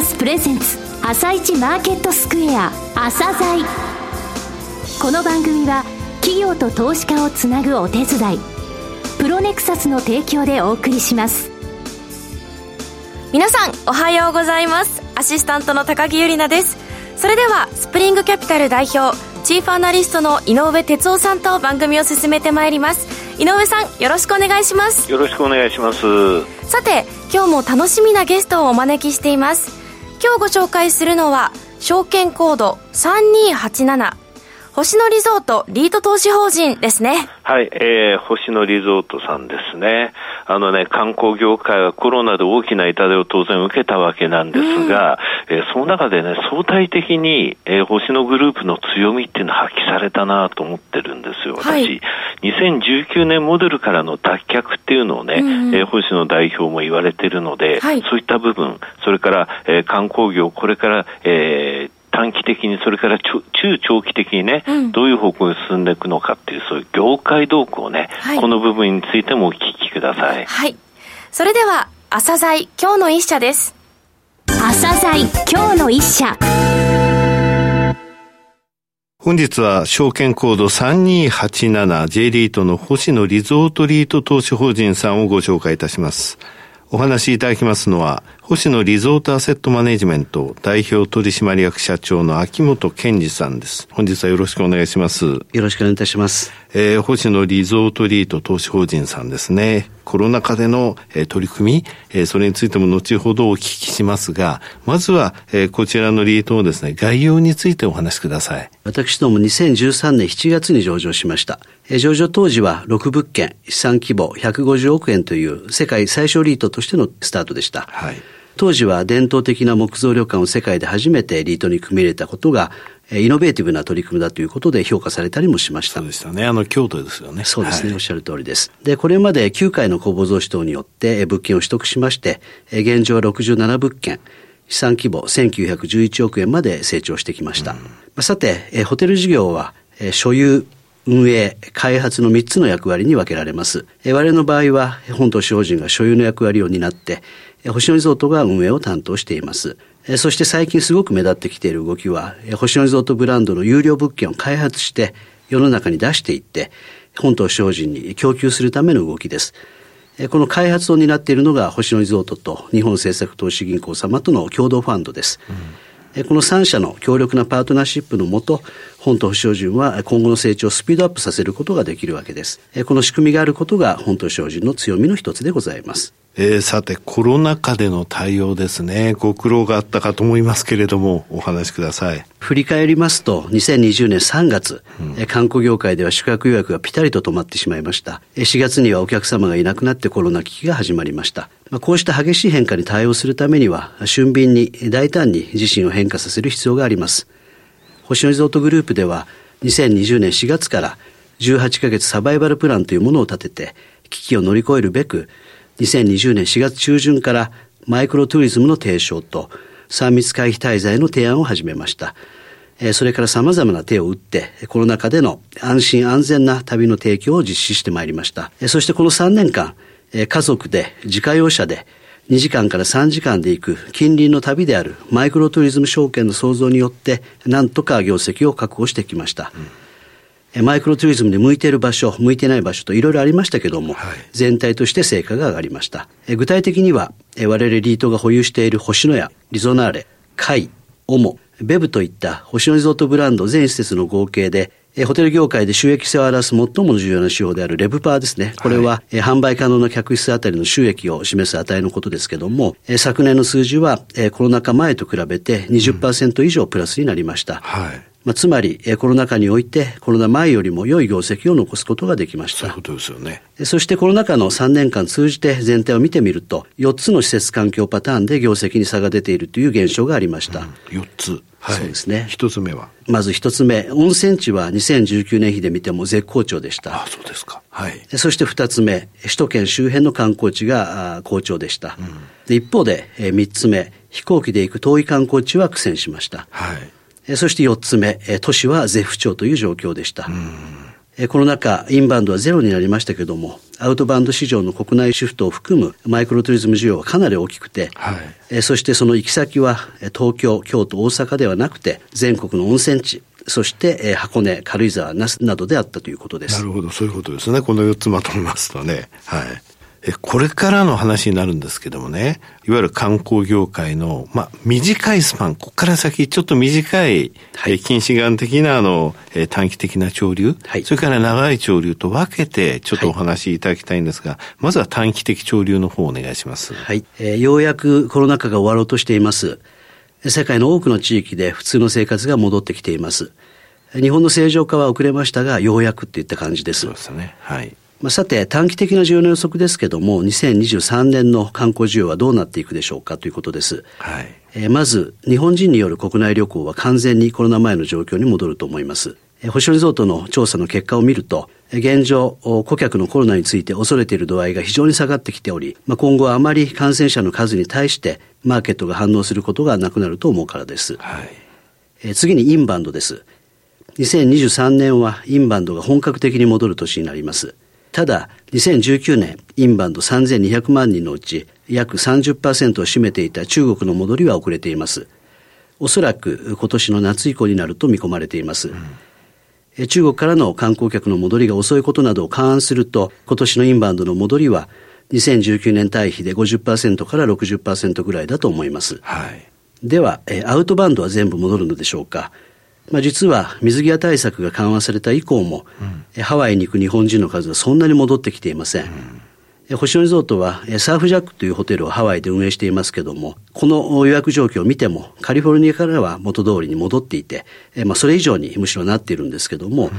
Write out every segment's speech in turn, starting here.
サスプレゼンツ朝一マーケットスクエア朝鮮。この番組は企業と投資家をつなぐお手伝いプロネクサスの提供でお送りします。皆さんおはようございます。アシスタントの高木由里奈です。それではスプリングキャピタル代表チーフアナリストの井上哲夫さんと番組を進めてまいります。井上さんよろしくお願いします。よろしくお願いします。さて今日も楽しみなゲストをお招きしています今日ご紹介するのは証券コード3287星野リゾートリート投資法人ですね。はい、えー、星野リゾートさんですね。あのね、観光業界はコロナで大きな痛手を当然受けたわけなんですが、うん、えー、その中でね、相対的に、えー、星野グループの強みっていうのは発揮されたなと思ってるんですよ、私。はい、2019年モデルからの脱却っていうのをね、うん、えー、星野代表も言われてるので、はい、そういった部分、それから、えー、観光業、これから、えー、短期的に、それから中長期的にね、うん、どういう方向に進んでいくのかっていう、そういう業界動向をね、はい、この部分についてもお聞きください。はい。それでは、朝鮮今日の一社です。朝鮮今日の一社。本日は証券コード 3287J リートの星野リゾートリート投資法人さんをご紹介いたします。お話しいただきますのは、星野リゾートアセットマネジメント代表取締役社長の秋元健二さんです。本日はよろしくお願いします。よろしくお願いいたします。えー、星野リゾートリート投資法人さんですね。コロナ禍での、えー、取り組み、えー、それについても後ほどお聞きしますが、まずは、えー、こちらのリートのですね、概要についてお話しください。私ども2013年7月に上場しました。えー、上場当時は6物件、資産規模150億円という世界最小リートとしてのスタートでした。はい。当時は伝統的な木造旅館を世界で初めてリートに組み入れたことが、イノベーティブな取り組みだということで評価されたりもしました。そうでしたね。あの、京都ですよね。そうですね。はい、おっしゃる通りです。で、これまで9回の公募増資等によって物件を取得しまして、現状は67物件、資産規模1911億円まで成長してきました。うん、さて、ホテル事業は、所有、運営、開発の3つの役割に分けられます。我々の場合は、本島資法人が所有の役割を担って、星野リゾートが運営を担当しています。そして最近すごく目立ってきている動きは、星野リゾートブランドの有料物件を開発して世の中に出していって、本島商人に供給するための動きです。この開発を担っているのが星野リゾートと日本政策投資銀行様との共同ファンドです。うん、この3社の強力なパートナーシップのもと、本島商人は今後の成長をスピードアップさせることができるわけです。この仕組みがあることが本島商人の強みの一つでございます。えー、さて、コロナ禍での対応ですね。ご苦労があったかと思いますけれども、お話しください。振り返りますと、2020年3月、うん、観光業界では宿泊予約がピタリと止まってしまいました。4月にはお客様がいなくなってコロナ危機が始まりました。まあ、こうした激しい変化に対応するためには、俊敏に大胆に自身を変化させる必要があります。星野リゾートグループでは、2020年4月から18ヶ月サバイバルプランというものを立てて、危機を乗り越えるべく、2020年4月中旬からマイクロトゥリズムの提唱と3密回避滞在の提案を始めました。それから様々な手を打って、コロナ禍での安心安全な旅の提供を実施してまいりました。そしてこの3年間、家族で自家用車で2時間から3時間で行く近隣の旅であるマイクロトゥリズム証券の創造によって、なんとか業績を確保してきました。うんマイクロツーリズムで向いている場所、向いてない場所といろいろありましたけども、はい、全体として成果が上がりました。具体的には、我々リートが保有している星野屋、リゾナーレ、カイ、オモ、ベブといった星野リゾートブランド全施設の合計で、ホテル業界で収益性を表す最も重要な指標であるレブパーですね。これは、はい、販売可能な客室あたりの収益を示す値のことですけども、昨年の数字はコロナ禍前と比べて20%以上プラスになりました。うんはいまあ、つまり、コロナ禍において、コロナ前よりも良い業績を残すことができました。そういうことですよね。そしてコロナ禍の3年間通じて全体を見てみると、4つの施設環境パターンで業績に差が出ているという現象がありました。うん、4つ。はい、そうですね。一つ目は？まず一つ目、温泉地は2019年比で見ても絶好調でした。あそうですか。はい。そして二つ目、首都圏周辺の観光地が好調でした。うん、で一方で、三つ目、飛行機で行く遠い観光地は苦戦しました。はい。そして4つ目、都市は絶不調という状況でした。コロナ禍、インバウンドはゼロになりましたけども、アウトバウンド市場の国内シフトを含むマイクロツーリズム需要はかなり大きくて、はい、そしてその行き先は東京、京都、大阪ではなくて、全国の温泉地、そして、えー、箱根、軽井沢、那須などであったということです。なるほど、そういうことですね。この4つまとめますとね。はい。え、これからの話になるんですけどもね、いわゆる観光業界の、まあ、短いスパン、ここから先、ちょっと短い、はい、え近視眼的な、あの、え短期的な潮流、はい、それから長い潮流と分けて、ちょっとお話しいただきたいんですが、はい、まずは短期的潮流の方をお願いします。はい。えー、ようやくコロナ禍が終わろうとしています。世界の多くの地域で普通の生活が戻ってきています。日本の正常化は遅れましたが、ようやくっていった感じです。そうですね。はい。まあ、さて、短期的な需要の予測ですけども、2023年の観光需要はどうなっていくでしょうかということです。はい。えー、まず、日本人による国内旅行は完全にコロナ前の状況に戻ると思います。えー、星野リゾートの調査の結果を見ると、現状、顧客のコロナについて恐れている度合いが非常に下がってきており、まあ、今後はあまり感染者の数に対してマーケットが反応することがなくなると思うからです。はい。えー、次にインバウンドです。2023年はインバウンドが本格的に戻る年になります。ただ、2019年、インバウンド3200万人のうち、約30%を占めていた中国の戻りは遅れています。おそらく今年の夏以降になると見込まれています。うん、中国からの観光客の戻りが遅いことなどを勘案すると、今年のインバウンドの戻りは、2019年対比で50%から60%ぐらいだと思います。はい、では、アウトバウンドは全部戻るのでしょうか。まあ、実は水際対策が緩和された以降も、うん、ハワイに行く日本人の数はそんなに戻ってきていません。うん、星野リゾートはサーフジャックというホテルをハワイで運営していますけども、この予約状況を見ても、カリフォルニアからは元通りに戻っていて、まあ、それ以上にむしろなっているんですけども、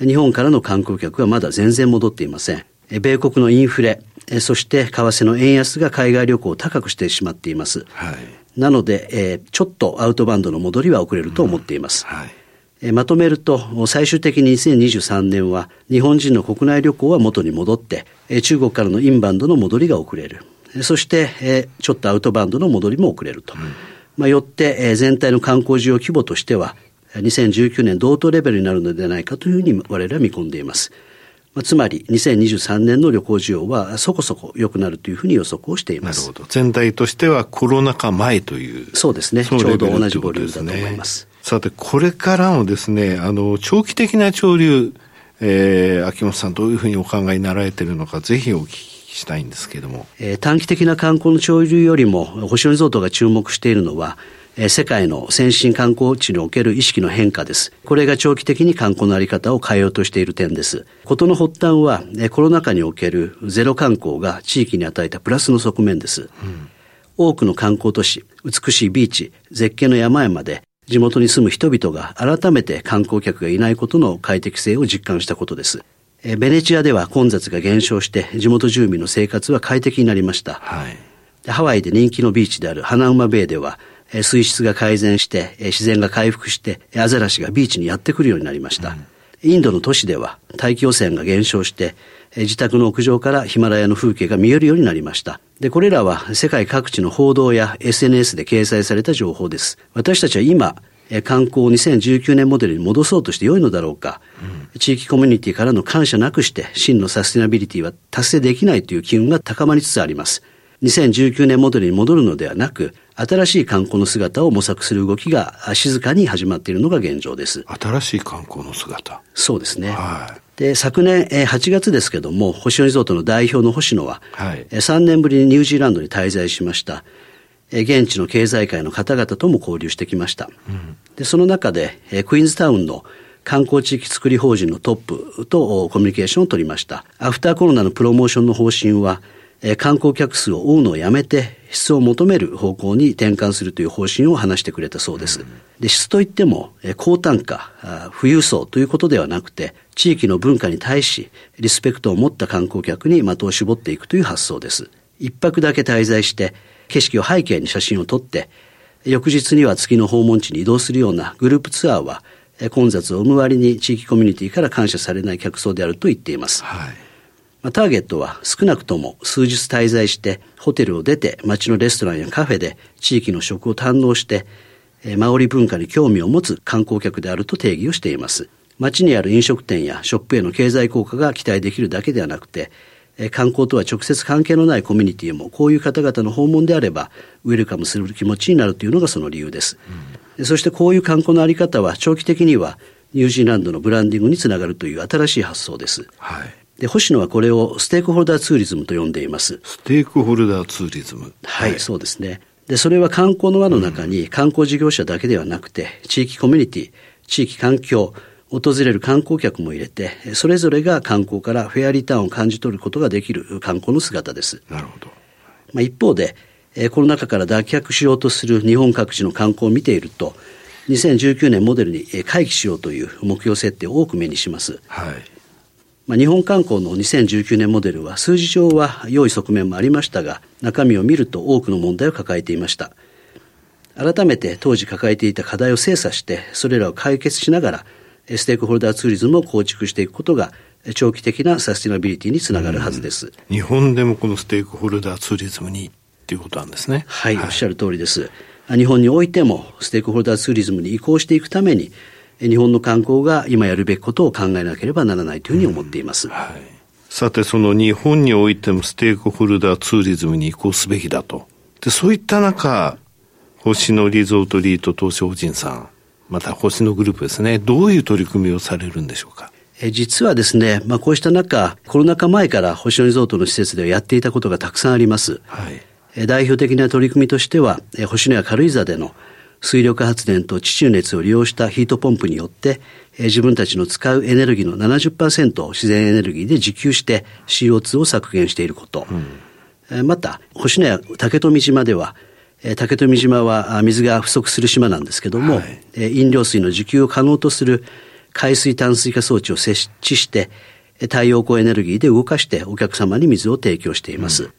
うん、日本からの観光客はまだ全然戻っていません。米国のインフレ、そして為替の円安が海外旅行を高くしてしまっています。はい、なので、えー、ちょっとアウトバウンドの戻りは遅れると思っています。はいまとめると、最終的に2023年は日本人の国内旅行は元に戻って、中国からのインバウンドの戻りが遅れる。そして、ちょっとアウトバウンドの戻りも遅れると。うん、まあ、よって、全体の観光需要規模としては、2019年同等レベルになるのではないかというふうに我々は見込んでいます。まあ、つまり、2023年の旅行需要はそこそこ良くなるというふうに予測をしています。なるほど。全体としてはコロナ禍前という。そうですね。ちょうど同じボリュームだと思います。さて、これからのですね、あの、長期的な潮流、えー、秋元さんどういうふうにお考えになられているのか、ぜひお聞きしたいんですけれども。えー、短期的な観光の潮流よりも、星野リゾートが注目しているのは、えー、世界の先進観光地における意識の変化です。これが長期的に観光のあり方を変えようとしている点です。ことの発端は、えー、コロナ禍におけるゼロ観光が地域に与えたプラスの側面です。うん、多くの観光都市、美しいビーチ、絶景の山々で地元に住む人々が改めて観光客がいないことの快適性を実感したことです。ベネチアでは混雑が減少して地元住民の生活は快適になりました。はい、ハワイで人気のビーチであるハナウマベイでは水質が改善して自然が回復してアザラシがビーチにやってくるようになりました。うん、インドの都市では大気汚染が減少して自宅の屋上からヒマラヤの風景が見えるようになりました。で、これらは世界各地の報道や SNS で掲載された情報です。私たちは今、観光を2019年モデルに戻そうとして良いのだろうか、うん、地域コミュニティからの感謝なくして真のサステナビリティは達成できないという機運が高まりつつあります。2019年モデルに戻るのではなく、新しい観光の姿を模索する動きが静かに始まっているのが現状です。新しい観光の姿そうですね。はい。で、昨年8月ですけども、星野リゾートの代表の星野は、はい、3年ぶりにニュージーランドに滞在しました。現地の経済界の方々とも交流してきました。うん、でその中で、クイーンズタウンの観光地域作り法人のトップとコミュニケーションを取りました。アフターコロナのプロモーションの方針は、観光客数を追うのをやめて質を求める方向に転換するという方針を話してくれたそうです。で質といっても高単価、富裕層ということではなくて地域の文化に対しリスペクトを持った観光客に的を絞っていくという発想です。一泊だけ滞在して景色を背景に写真を撮って、翌日には月の訪問地に移動するようなグループツアーは、混雑を生む割に地域コミュニティから感謝されない客層であると言っています。はいまあ、ターゲットは少なくとも数日滞在してホテルを出て街のレストランやカフェで地域の食を堪能して、マオリ文化に興味を持つ観光客であると定義をしています。街にある飲食店やショップへの経済効果が期待できるだけではなくて、観光とは直接関係のないコミュニティもこういう方々の訪問であればウェルカムする気持ちになるというのがその理由です、うん、そしてこういう観光の在り方は長期的にはニュージーランドのブランディングにつながるという新しい発想です、はい、で星野はこれをステークホルダーツーリズムと呼んでいますステークホルダーツーリズムはい、はい、そうですねでそれは観光の輪の中に観光事業者だけではなくて、地域コミュニティ地域環境訪れる観光客も入れて、それぞれが観光からフェアリターンを感じ取ることができる観光の姿です。なるほど。まあ、一方で、コロナ禍から脱却しようとする日本各地の観光を見ていると、2019年モデルに回帰しようという目標設定を多く目にします。はい。まあ、日本観光の2019年モデルは数字上は良い側面もありましたが、中身を見ると多くの問題を抱えていました。改めて当時抱えていた課題を精査して、それらを解決しながら、ステークホルダーツーリズムを構築していくことが、長期的なサスティナビリティにつながるはずです。日本でもこのステークホルダーツーリズムにっていうことなんですね。はい、はい、おっしゃる通りです。日本においてもステークホルダーツーリズムに移行していくために、日本の観光が今やるべきことを考えなければならないというふうに思っています。うん、はい、さて、その日本においてもステークホルダーツーリズムに移行すべきだと。で、そういった中、星野リゾートリート投資法人さん、また星野グループですね、どういう取り組みをされるんでしょうか？え実はですね、まあ、こうした中、コロナ禍前から星野リゾートの施設ではやっていたことがたくさんあります。はい、え代表的な取り組みとしては、え星野や軽井沢での水力発電と地中熱を利用したヒートポンプによって、え自分たちの使うエネルギーの70%を自然エネルギーで自給して CO2 を削減していること。うん、えまた、星野や竹富島では、竹富島は水が不足する島なんですけども、はい、飲料水の自給を可能とする海水淡水化装置を設置して、太陽光エネルギーで動かしてお客様に水を提供しています。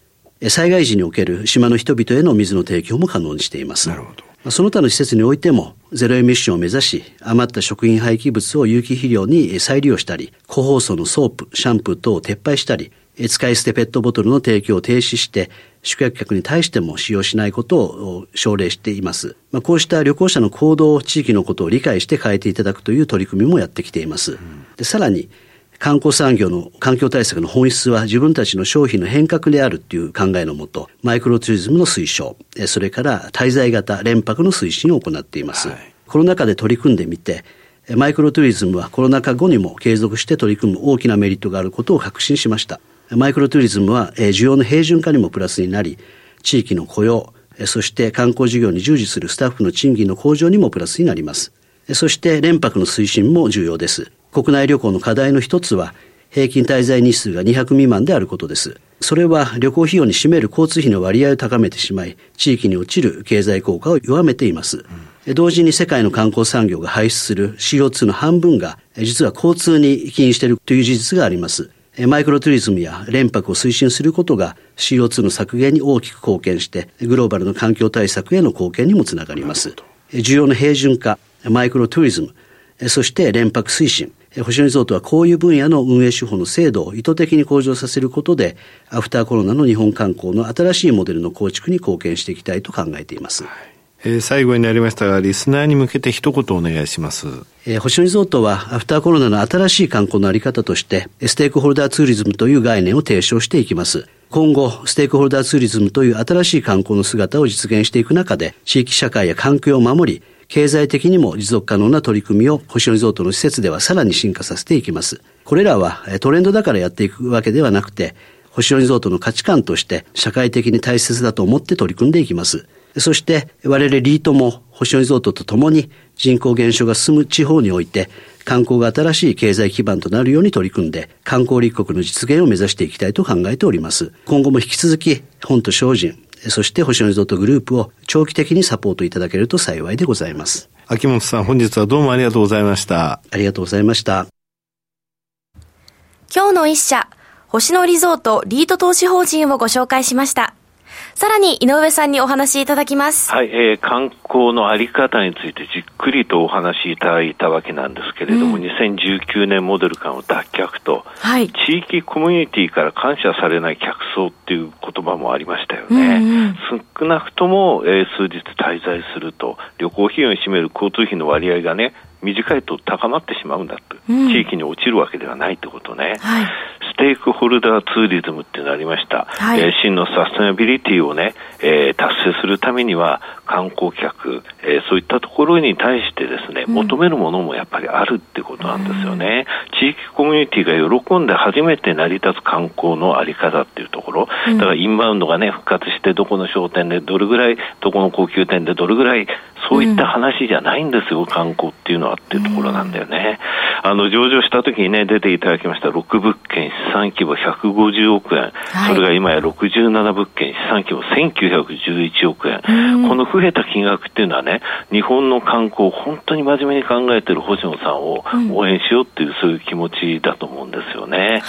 うん、災害時における島の人々への水の提供も可能にしています。なるほど。その他の施設においても、ゼロエミッションを目指し、余った食品廃棄物を有機肥料に再利用したり、個包装のソープ、シャンプー等を撤廃したり、使い捨てペットボトルの提供を停止して、宿泊客に対しても使用しないことを奨励しています。まあ、こうした旅行者の行動、地域のことを理解して変えていただくという取り組みもやってきています。でさらに、観光産業の環境対策の本質は自分たちの商品の変革であるっていう考えのもと、マイクロツーリズムの推奨、それから滞在型連泊の推進を行っています。はい、コロナ禍で取り組んでみて、マイクロツーリズムはコロナ禍後にも継続して取り組む大きなメリットがあることを確信しました。マイクロツーリズムは、需要の平準化にもプラスになり、地域の雇用、そして観光事業に従事するスタッフの賃金の向上にもプラスになります。そして連泊の推進も重要です。国内旅行の課題の一つは、平均滞在日数が200未満であることです。それは旅行費用に占める交通費の割合を高めてしまい、地域に落ちる経済効果を弱めています。うん、同時に世界の観光産業が排出する CO2 の半分が、実は交通に起因しているという事実があります。マイクロツーリズムや連泊を推進することが CO2 の削減に大きく貢献して、グローバルの環境対策への貢献にもつながります。需要の平準化、マイクロツーリズム、そして連泊推進、星野リゾートはこういう分野の運営手法の制度を意図的に向上させることで、アフターコロナの日本観光の新しいモデルの構築に貢献していきたいと考えています。はいえー、最後になりましたが、リスナーに向けて一言お願いします。えー、星野リゾートは、アフターコロナの新しい観光のあり方として、ステークホルダーツーリズムという概念を提唱していきます。今後、ステークホルダーツーリズムという新しい観光の姿を実現していく中で、地域社会や環境を守り、経済的にも持続可能な取り組みを星野リゾートの施設ではさらに進化させていきます。これらはトレンドだからやっていくわけではなくて、星野リゾートの価値観として社会的に大切だと思って取り組んでいきます。そして我々リートも星野リゾートとともに人口減少が進む地方において観光が新しい経済基盤となるように取り組んで観光立国の実現を目指していきたいと考えております。今後も引き続き本と精進、そして星野リゾートグループを長期的にサポートいただけると幸いでございます。秋元さん本日はどうもありがとうございました。ありがとうございました。今日の一社、星野リゾートリート投資法人をご紹介しました。さらに井上さんにお話しいただきます。はい、えー、観光のあり方についてじっくりとお話しいただいたわけなんですけれども、うん、2019年モデル感を脱却と、はい、地域コミュニティから感謝されない客層っていう言葉もありましたよね。うんうん、少なくとも、えー、数日滞在すると、旅行費用に占める交通費の割合がね、短いと高まってしまうんだと、うん、地域に落ちるわけではないってことね、はい、ステークホルダーツーリズムっていうのがありました、はい、えー、真のサステナビリティをね、えー、達成するためには観光客、えー、そういったところに対してですね、求めるものもやっぱりあるってことなんですよね、うん、地域コミュニティが喜んで初めて成り立つ観光のあり方っていうところ、だからインバウンドがね復活してどこの商店でどれぐらいどこの高級店でどれぐらいそういった話じゃないんですよ、観光っていうのはっていうところなんだよね。あの、上場した時にね、出ていただきました6物件資産規模150億円、はい、それが今や67物件資産規模1911億円、この増えた金額っていうのはね、日本の観光を本当に真面目に考えてる星野さんを応援しようっていう、そういう気持ちだと思うんですよね。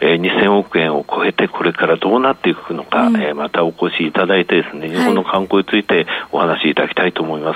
えー、2000億円を超えてこれからどうなっていくのか、うん、えー、またお越しいただいてですね、日本の観光についてお話しいただきたいと思います。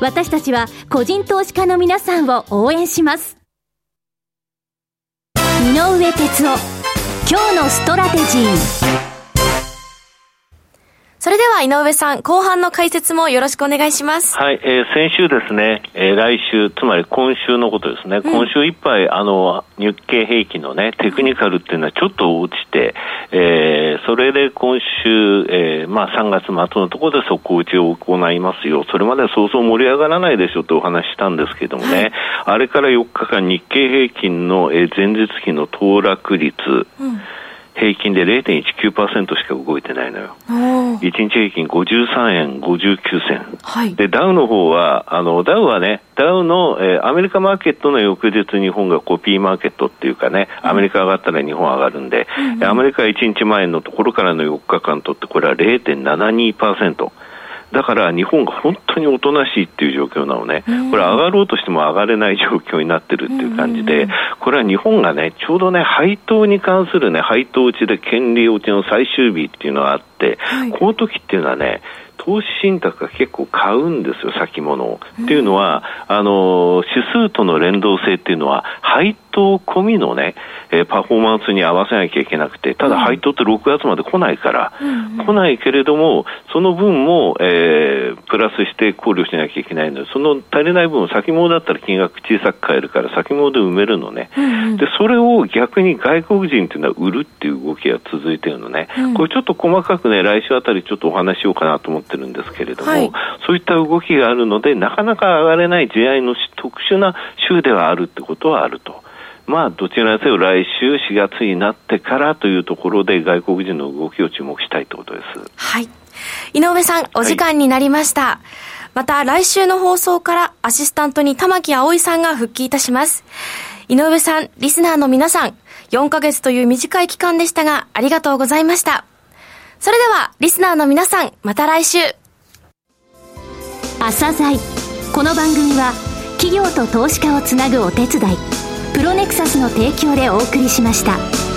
私たちは個人投資家の皆さんを応援します。井上哲夫今日のストラテジー。それでは井上さん、後半の解説もよろしくお願いします。はい、えー、先週ですね、えー、来週、つまり今週のことですね、うん、今週いっぱい、あの、日経平均のね、テクニカルっていうのはちょっと落ちて、えー、それで今週、えー、まあ3月末のところで底打ちを行いますよ。それまではそうそう盛り上がらないでしょとお話したんですけどもね、はい、あれから4日間日経平均の、えー、前日比の騰落率、うん平均で0.19%しか動いてないのよ。1日平均53円59銭。はい、で、ダウの方は、あの、ダウはね、ダウの、えー、アメリカマーケットの翌日日本がコピーマーケットっていうかね、アメリカ上がったら日本上がるんで、うん、アメリカ1日前のところからの4日間とって、これは0.72%。だから日本が本当におとなしいっていう状況なのね、これ上がろうとしても上がれない状況になってるっていう感じで、これは日本がね、ちょうどね、配当に関するね、配当落ちで権利落ちの最終日っていうのがあって、この時っていうのはね、投資信託が結構買うんですよ、先物を。っていうのは、あの、指数との連動性っていうのは、配当込みのね、えー、パフォーマンスに合わせなきゃいけなくて、ただ配当って6月まで来ないから、うん、来ないけれども、その分も、えー、プラスして考慮しなきゃいけないので、その足りない分、先物だったら金額小さく買えるから、先物で埋めるのね、うん、で、それを逆に外国人っていうのは売るっていう動きが続いてるのね、うん、これちょっと細かくね、来週あたりちょっとお話しようかなと思ってるんですけれども、はい、そういった動きがあるので、なかなか上がれない地合いの特殊な週ではあるってことはあると。まあ、どちらにせよ来週4月になってからというところで外国人の動きを注目したいということです。はい。井上さん、お時間になりました。はい、また来週の放送からアシスタントに玉木葵さんが復帰いたします。井上さん、リスナーの皆さん、4ヶ月という短い期間でしたが、ありがとうございました。それでは、リスナーの皆さん、また来週。朝鮮この番組は、企業と投資家をつなぐお手伝い。プロネクサスの提供でお送りしました。